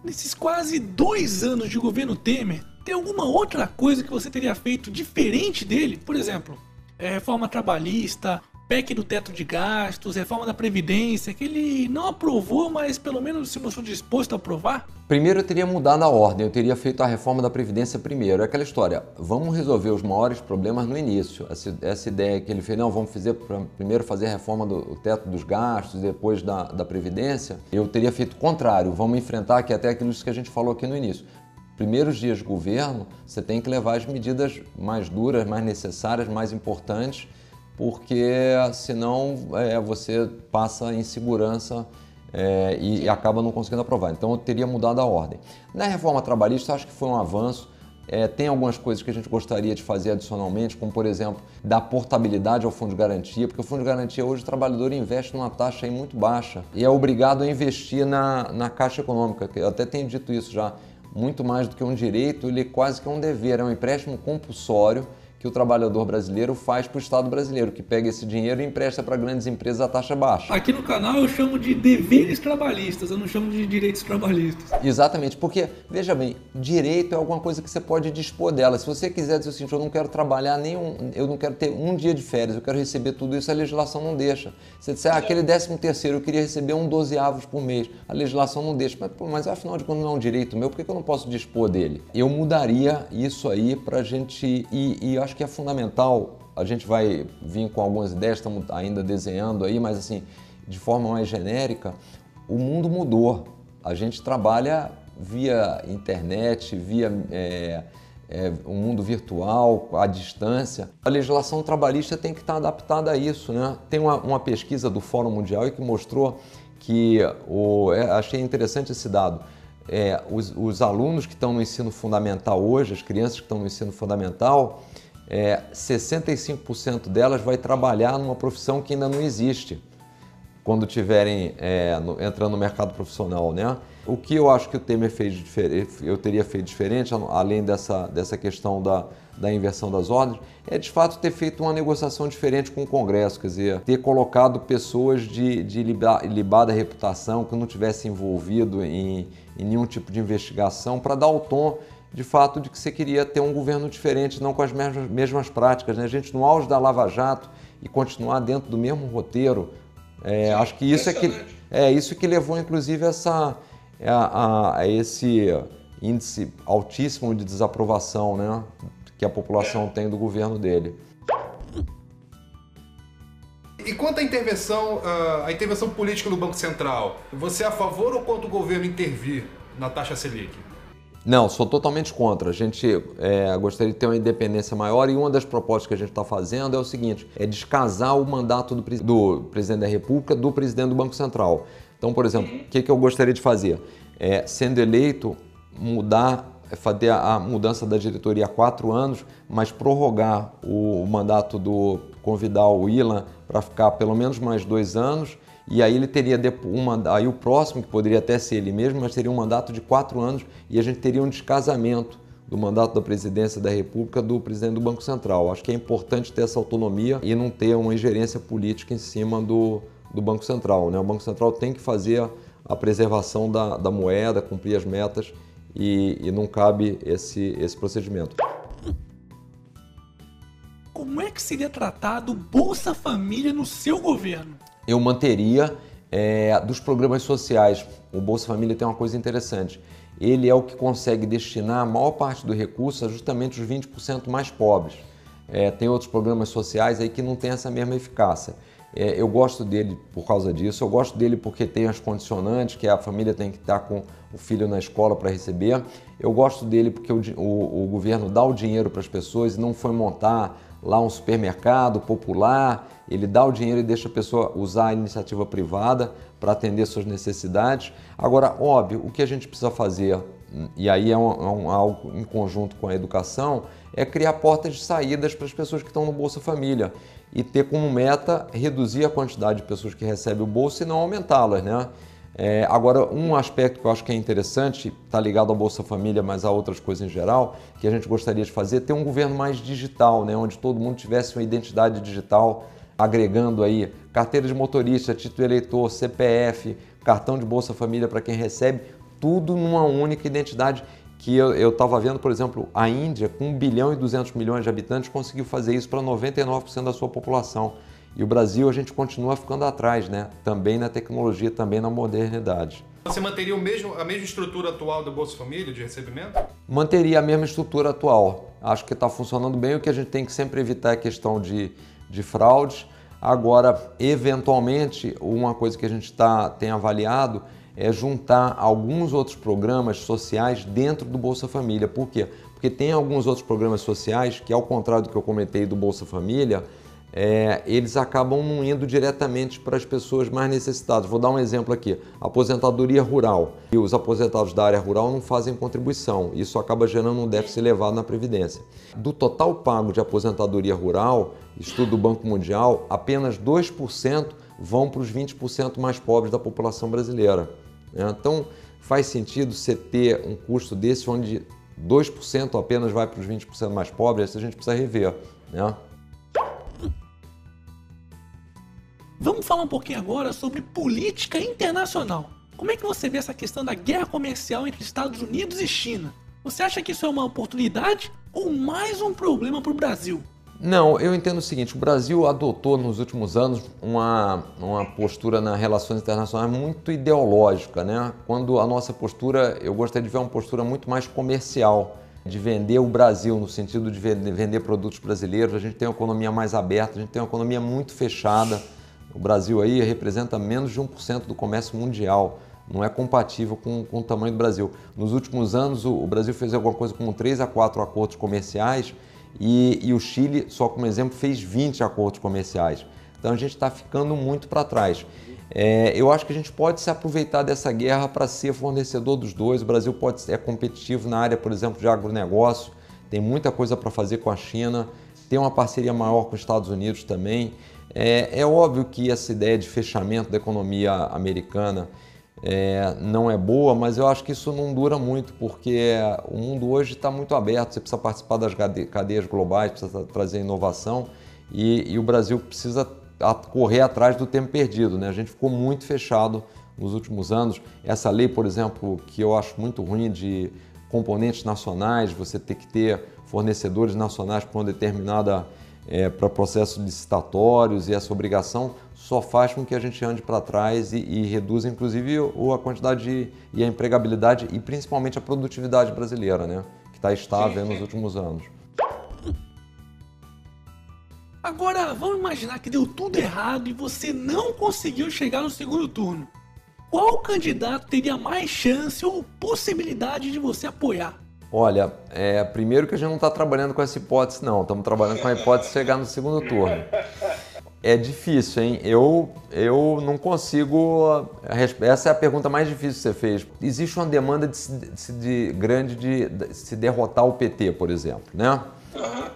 Nesses quase dois anos de governo Temer, tem alguma outra coisa que você teria feito diferente dele? Por exemplo, é, reforma trabalhista, PEC do teto de gastos, reforma da Previdência, que ele não aprovou, mas pelo menos se mostrou disposto a aprovar? Primeiro eu teria mudado a ordem, eu teria feito a reforma da Previdência primeiro. É aquela história, vamos resolver os maiores problemas no início. Essa, essa ideia que ele fez, não, vamos fazer, primeiro fazer a reforma do teto dos gastos, depois da, da Previdência, eu teria feito o contrário, vamos enfrentar, é até aquilo que a gente falou aqui no início primeiros dias de governo, você tem que levar as medidas mais duras, mais necessárias, mais importantes porque senão é, você passa insegurança é, e, e, acaba não conseguindo aprovar. Então eu teria mudado a ordem. Na reforma trabalhista, acho que foi um avanço. É, tem algumas coisas que a gente gostaria de fazer adicionalmente, como por exemplo, dar portabilidade ao fundo de garantia, porque o fundo de garantia hoje o trabalhador investe numa taxa muito baixa e é obrigado a investir na, na caixa econômica. Eu até tenho dito isso já, muito mais do que um direito, ele é quase que um dever, é um empréstimo compulsório que o trabalhador brasileiro faz para o Estado brasileiro, que pega esse dinheiro e empresta para grandes empresas a taxa baixa. Aqui no canal eu chamo de deveres trabalhistas, eu não chamo de direitos trabalhistas. Exatamente, porque, veja bem, direito é alguma coisa que você pode dispor dela. Se você quiser dizer o seguinte, eu não quero trabalhar nenhum, eu não quero ter um dia de férias, eu quero receber tudo isso, a legislação não deixa. Você disser, ah, aquele décimo terceiro, eu queria receber um dozeavos por mês, a legislação não deixa. Mas, pô, mas afinal de contas não é um direito meu, por que eu não posso dispor dele? Eu mudaria isso aí para a gente, e, e eu acho que é fundamental, a gente vai vir com algumas ideias, estamos ainda desenhando aí, mas assim, de forma mais genérica, o mundo mudou. A gente trabalha via internet, via é, é, um mundo virtual, à distância. A legislação trabalhista tem que estar adaptada a isso. Né? Tem uma, uma pesquisa do Fórum Mundial que mostrou que, o, é, achei interessante esse dado, é, os, os, alunos que estão no ensino fundamental hoje, as crianças que estão no ensino fundamental, é, 65% delas vai trabalhar numa profissão que ainda não existe quando tiverem é, no, entrando no mercado profissional, né? O que eu acho que o Temer fez diferente, eu teria feito diferente, além dessa, dessa questão da, da inversão das ordens, é de fato ter feito uma negociação diferente com o Congresso, quer dizer, ter colocado pessoas de, de libada reputação que não tivessem envolvido em, em nenhum tipo de investigação para dar o tom de fato de que você queria ter um governo diferente, não com as mesmas, mesmas práticas. Né? A gente no auge da Lava Jato e continuar dentro do mesmo roteiro, é, Sim, acho que isso é que é isso que levou inclusive essa a, a, a esse índice altíssimo de desaprovação, né, que a população é. tem do governo dele. E quanto à intervenção, a intervenção política no Banco Central, você é a favor ou contra o governo intervir na taxa Selic? Não, sou totalmente contra. A gente é, gostaria de ter uma independência maior e uma das propostas que a gente está fazendo é o seguinte: é descasar o mandato do, do, presidente da República do presidente do Banco Central. Então, por exemplo, o que, que eu gostaria de fazer? É, sendo eleito, mudar, fazer a mudança da diretoria há quatro anos, mas prorrogar o, o mandato do convidar o Ilan para ficar pelo menos mais dois anos e aí ele teria um aí o próximo, que poderia até ser ele mesmo, mas teria um mandato de quatro anos e a gente teria um descasamento do mandato da presidência da República do presidente do Banco Central. Acho que é importante ter essa autonomia e não ter uma ingerência política em cima do, do Banco Central. Né? O Banco Central tem que fazer a preservação da, da moeda, cumprir as metas e, e não cabe esse, esse procedimento. Como é que seria tratado Bolsa Família no seu governo? Eu manteria é, dos programas sociais. O Bolsa Família tem uma coisa interessante. Ele é o que consegue destinar a maior parte do recurso a justamente os 20% mais pobres. É, tem outros programas sociais aí que não tem essa mesma eficácia. É, eu gosto dele por causa disso, eu gosto dele porque tem as condicionantes, que a família tem que estar com o filho na escola para receber. Eu gosto dele porque o, o, o governo dá o dinheiro para as pessoas e não foi montar lá um supermercado popular, ele dá o dinheiro e deixa a pessoa usar a iniciativa privada para atender suas necessidades. Agora, óbvio, o que a gente precisa fazer, e aí é, um, é um, algo em conjunto com a educação, é criar portas de saídas para as pessoas que estão no Bolsa Família e ter como meta reduzir a quantidade de pessoas que recebem o bolso e não aumentá-las, né? É, agora, um aspecto que eu acho que é interessante, está ligado ao Bolsa Família, mas a outras coisas em geral, que a gente gostaria de fazer, é ter um governo mais digital, né, onde todo mundo tivesse uma identidade digital, agregando aí carteira de motorista, título eleitor, CPF, cartão de Bolsa Família para quem recebe, tudo numa única identidade que eu estava vendo, por exemplo, a Índia, com 1 bilhão e 200 milhões de habitantes, conseguiu fazer isso para 99% da sua população. E o Brasil a gente continua ficando atrás, né? Também na tecnologia, também na modernidade. Você manteria o mesmo, a mesma estrutura atual do Bolsa Família de recebimento? Manteria a mesma estrutura atual. Acho que está funcionando bem. O que a gente tem que sempre evitar é a questão de, de fraudes. Agora, eventualmente, uma coisa que a gente tá, tem avaliado é juntar alguns outros programas sociais dentro do Bolsa Família. Por quê? Porque tem alguns outros programas sociais que, ao contrário do que eu comentei do Bolsa Família, é, eles acabam não indo diretamente para as pessoas mais necessitadas. Vou dar um exemplo aqui: aposentadoria rural. E os aposentados da área rural não fazem contribuição. Isso acaba gerando um déficit elevado na Previdência. Do total pago de aposentadoria rural, estudo do Banco Mundial, apenas 2% vão para os 20% mais pobres da população brasileira. Né? Então, faz sentido você ter um custo desse onde 2% apenas vai para os 20% mais pobres, isso a gente precisa rever. Né? Vamos falar um pouquinho agora sobre política internacional. Como é que você vê essa questão da guerra comercial entre Estados Unidos e China? Você acha que isso é uma oportunidade ou mais um problema para o Brasil? Não, eu entendo o seguinte: o Brasil adotou nos últimos anos uma, uma postura nas relações internacionais muito ideológica, né? Quando a nossa postura, eu gostaria de ver uma postura muito mais comercial, de vender o Brasil no sentido de vender produtos brasileiros. A gente tem uma economia mais aberta, a gente tem uma economia muito fechada. O Brasil aí representa menos de 1% do comércio mundial não é compatível com, com, o tamanho do Brasil. Nos últimos anos, o, o Brasil fez alguma coisa como 3 a 4 acordos comerciais e, e o Chile, só como exemplo, fez 20 acordos comerciais. Então a gente está ficando muito para trás. É, eu acho que a gente pode se aproveitar dessa guerra para ser fornecedor dos dois. O Brasil pode ser competitivo na área, por exemplo, de agronegócio, tem muita coisa para fazer com a China, tem uma parceria maior com os Estados Unidos também. É, é óbvio que essa ideia de fechamento da economia americana é, não é boa, mas eu acho que isso não dura muito, porque o mundo hoje está muito aberto, você precisa participar das cadeias globais, precisa trazer inovação e, e, o Brasil precisa correr atrás do tempo perdido. Né? A gente ficou muito fechado nos últimos anos. Essa lei, por exemplo, que eu acho muito ruim de componentes nacionais, você ter que ter fornecedores nacionais para uma determinada é, para processos licitatórios e essa obrigação só faz com que a gente ande para trás e, e reduza, inclusive, a quantidade de, e a empregabilidade e principalmente a produtividade brasileira, né? que está estável nos últimos anos. Agora, vamos imaginar que deu tudo errado e você não conseguiu chegar no segundo turno. Qual candidato teria mais chance ou possibilidade de você apoiar? Olha, é, primeiro que a gente não está trabalhando com essa hipótese, não. Estamos trabalhando com a hipótese de chegar no segundo turno. É difícil, hein? Eu, eu não consigo. Essa é a pergunta mais difícil que você fez. Existe uma demanda de, de, de grande de, de, se derrotar o PT, por exemplo, né?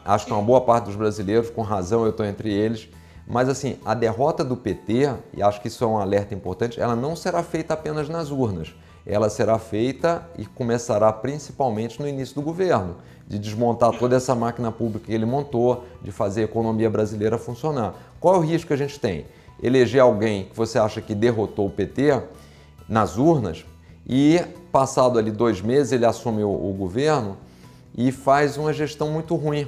Acho que uma boa parte dos brasileiros, com razão, eu estou entre eles. Mas assim, a derrota do PT, e acho que isso é um alerta importante, ela não será feita apenas nas urnas ela será feita e começará principalmente no início do governo, de desmontar toda essa máquina pública que ele montou, de fazer a economia brasileira funcionar. Qual é o risco que a gente tem? Eleger alguém que você acha que derrotou o PT nas urnas e, passado ali dois meses, ele assume o, o governo e faz uma gestão muito ruim.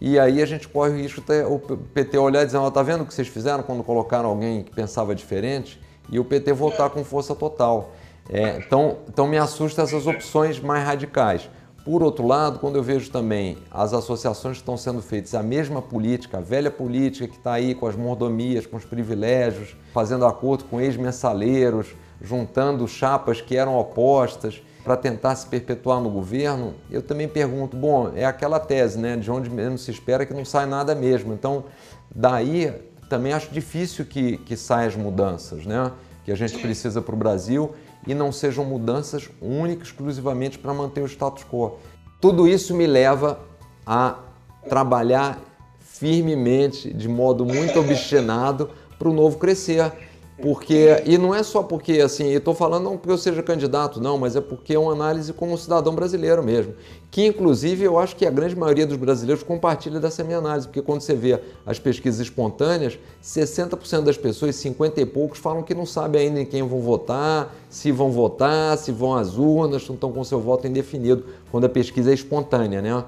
E aí a gente corre o risco de o PT olhar e dizer, oh, tá vendo o que vocês fizeram quando colocaram alguém que pensava diferente? E o PT voltar com força total. É, então, então me assusta essas opções mais radicais. Por outro lado, quando eu vejo também as associações que estão sendo feitas, a mesma política, a velha política que está aí com as mordomias, com os privilégios, fazendo acordo com ex-mensaleiros, juntando chapas que eram opostas para tentar se perpetuar no governo, eu também pergunto, bom, é aquela tese, né, de onde menos se espera que não sai nada mesmo. Então, daí também acho difícil que, que saiam as mudanças, né, que a gente precisa para o Brasil e não sejam mudanças únicas exclusivamente para manter o status quo. Tudo isso me leva a trabalhar firmemente, de modo muito obstinado, para o novo crescer. Porque, e não é só porque, assim, eu estou falando não porque eu seja candidato, não, mas é porque é uma análise como cidadão brasileiro mesmo. Que, inclusive, eu acho que a grande maioria dos brasileiros compartilha dessa minha análise, porque quando você vê as pesquisas espontâneas, 60% das pessoas, 50 e poucos, falam que não sabem ainda em quem vão votar, se vão votar, se vão às urnas, não estão com seu voto indefinido, quando a pesquisa é espontânea, né?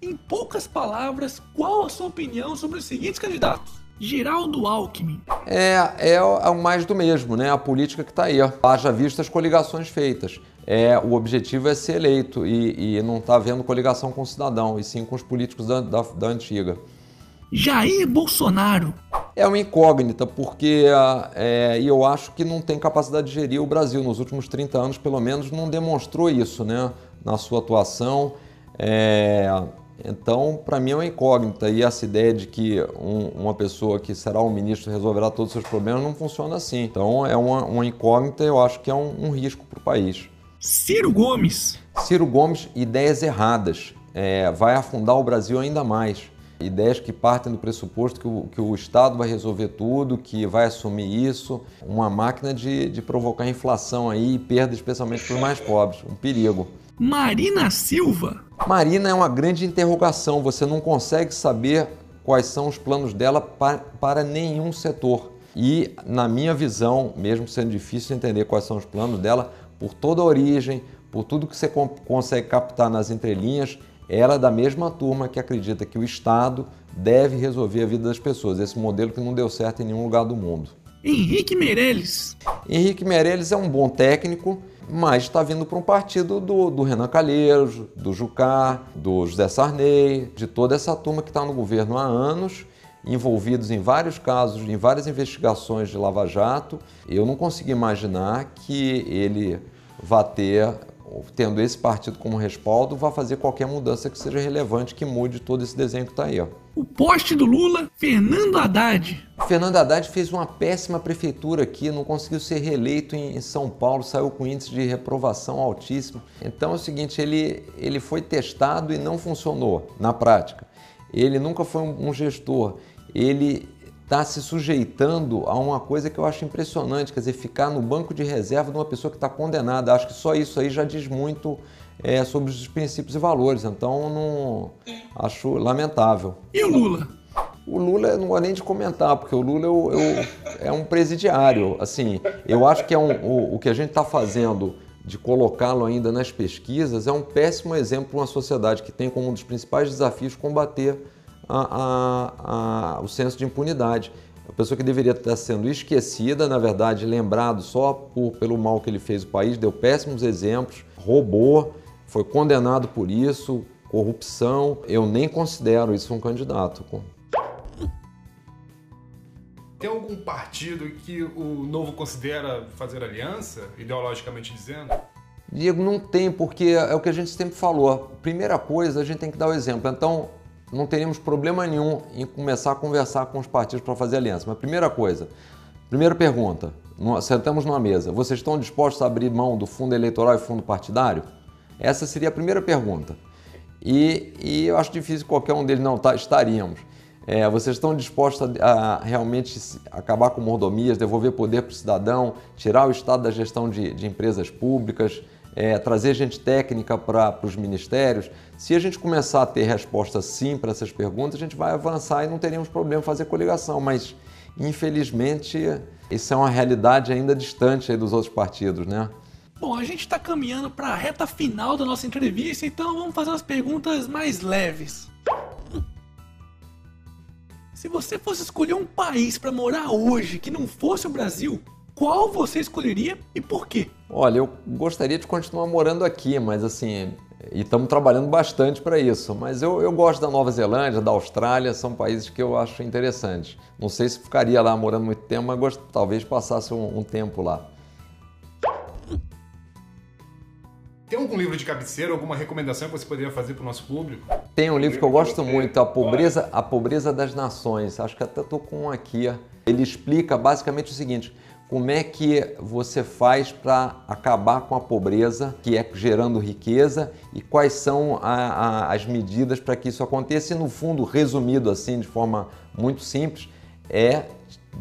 Em poucas palavras, qual a sua opinião sobre os seguintes candidatos? Geraldo Alckmin. É, é, é o mais do mesmo, né? A política que está aí. Haja visto as coligações feitas. É, o objetivo é ser eleito e, e não está havendo coligação com o cidadão, e sim com os políticos da, da, da antiga. Jair Bolsonaro. É uma incógnita, porque é, eu acho que não tem capacidade de gerir o Brasil. Nos últimos 30 anos, pelo menos, não demonstrou isso né? na sua atuação. É, então, para mim é uma incógnita. E essa ideia de que um, uma pessoa que será um ministro resolverá todos os seus problemas não funciona assim. Então, é uma, uma incógnita eu acho que é um, um risco para o país. Ciro Gomes. Ciro Gomes, ideias erradas. É, vai afundar o Brasil ainda mais. ideias que partem do pressuposto que o, que o Estado vai resolver tudo, que vai assumir isso, uma máquina de, de provocar inflação aí e perda especialmente para os mais pobres, um perigo. Marina Silva. Marina é uma grande interrogação, você não consegue saber quais são os planos dela para, para nenhum setor. E, na minha visão, mesmo sendo difícil entender quais são os planos dela, por toda a origem, por tudo que você consegue captar nas entrelinhas, ela é da mesma turma que acredita que o Estado deve resolver a vida das pessoas. Esse modelo que não deu certo em nenhum lugar do mundo. Henrique Meirelles. Henrique Meirelles é um bom técnico, mas está vindo para um partido do, do, Renan Calheiros, do Jucá, do José Sarney, de toda essa turma que está no governo há anos, envolvidos em vários casos, em várias investigações de Lava Jato. Eu não consigo imaginar que ele vá ter tendo esse partido como respaldo, vai fazer qualquer mudança que seja relevante, que mude todo esse desenho que está aí. Ó. O poste do Lula, Fernando Haddad. Fernando Haddad fez uma péssima prefeitura aqui, não conseguiu ser reeleito em São Paulo, saiu com índice de reprovação altíssimo. Então é o seguinte, ele, ele foi testado e não funcionou na prática. Ele nunca foi um, gestor. Ele está se sujeitando a uma coisa que eu acho impressionante, quer dizer, ficar no banco de reserva de uma pessoa que está condenada. Acho que só isso aí já diz muito é, sobre os princípios e valores. Então, não acho lamentável. E o Lula? O Lula não vou nem de comentar, porque o Lula eu, eu, é um presidiário. Assim, eu acho que é um, o, o que a gente está fazendo de colocá-lo ainda nas pesquisas é um péssimo exemplo para uma sociedade que tem como um dos principais desafios combater a, a, a, o senso de impunidade. A pessoa que deveria estar sendo esquecida, na verdade, lembrado só por, pelo mal que ele fez ao país, deu péssimos exemplos, roubou, foi condenado por isso, corrupção. Eu nem considero isso um candidato. Tem algum partido que o Novo considera fazer aliança, ideologicamente dizendo? Diego, não tem, porque é o que a gente sempre falou. Primeira coisa, a gente tem que dar o exemplo. Então, não teríamos problema nenhum em começar a conversar com os partidos para fazer aliança. Mas primeira coisa, primeira pergunta, sentamos numa mesa, vocês estão dispostos a abrir mão do fundo eleitoral e fundo partidário? Essa seria a primeira pergunta. E, e eu acho difícil qualquer um deles não tá, estaríamos. É, vocês estão dispostos a, a, realmente acabar com mordomias, devolver poder para o cidadão, tirar o Estado da gestão de, de empresas públicas, é, trazer gente técnica para os ministérios. Se a gente começar a ter resposta sim para essas perguntas, a gente vai avançar e não teríamos problema fazer coligação. Mas, infelizmente, isso é uma realidade ainda distante dos outros partidos, né? Bom, a gente está caminhando para a reta final da nossa entrevista, então vamos fazer umas perguntas mais leves. Se você fosse escolher um país para morar hoje que não fosse o Brasil, qual você escolheria e por quê? Olha, eu gostaria de continuar morando aqui, mas assim, e estamos trabalhando bastante para isso. Mas eu, eu gosto da Nova Zelândia, da Austrália, são países que eu acho interessantes. Não sei se ficaria lá morando muito tempo, mas gost... talvez passasse um, um tempo lá. Tem algum livro de cabeceira, alguma recomendação que você poderia fazer para o nosso público? Tem um livro que eu gosto muito, A Pobreza, a Pobreza das Nações. Acho que até estou com um aqui. Ele explica basicamente o seguinte: como é que você faz para acabar com a pobreza, que é gerando riqueza, e quais são a, a, as medidas para que isso aconteça. E no fundo, resumido assim, de forma muito simples, é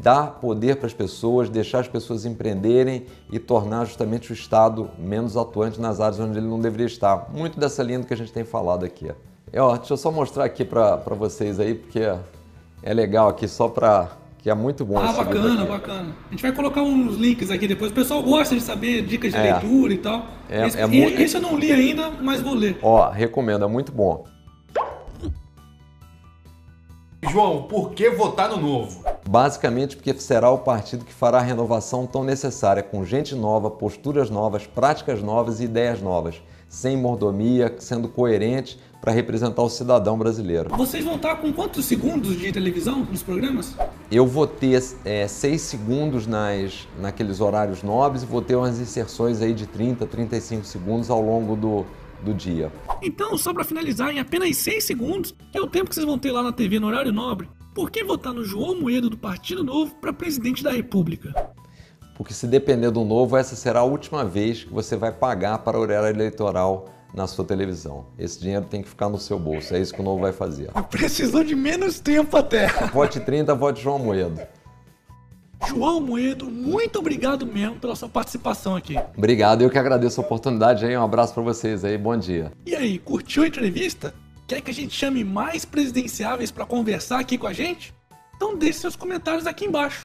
dar poder para as pessoas, deixar as pessoas empreenderem e tornar justamente o Estado menos atuante nas áreas onde ele não deveria estar. Muito dessa linha que a gente tem falado aqui. É, ó, deixa eu só mostrar aqui para vocês aí, porque é legal aqui só para que é muito bom. Ah, bacana, bacana. A gente vai colocar uns links aqui depois. O pessoal gosta de saber dicas de é. leitura e tal. É, esse, é muito... esse eu não li ainda, mas vou ler. Ó, recomendo, é muito bom. João, por que votar no Novo? Basicamente porque será o partido que fará a renovação tão necessária, com gente nova, posturas novas, práticas novas e ideias novas, sem mordomia, sendo coerente para representar o cidadão brasileiro. Vocês vão estar com quantos segundos de televisão nos programas? Eu vou ter é, seis segundos nas, naqueles horários nobres e vou ter umas inserções aí de 30, 35 segundos ao longo do, do dia. Então, só para finalizar, em apenas seis segundos, é o tempo que vocês vão ter lá na TV no horário nobre. Por que votar no João Moedo do Partido Novo para presidente da República? Porque se depender do novo, essa será a última vez que você vai pagar para o horário eleitoral na sua televisão. Esse dinheiro tem que ficar no seu bolso. É isso que o Novo vai fazer. Precisou de menos tempo até. Vote 30, vote João Moedo. João Moedo, muito obrigado mesmo pela sua participação aqui. Obrigado, eu que agradeço a oportunidade aí. Um abraço para vocês aí, bom dia. E aí, curtiu a entrevista? Quer que a gente chame mais presidenciáveis para conversar aqui com a gente? Então deixe seus comentários aqui embaixo.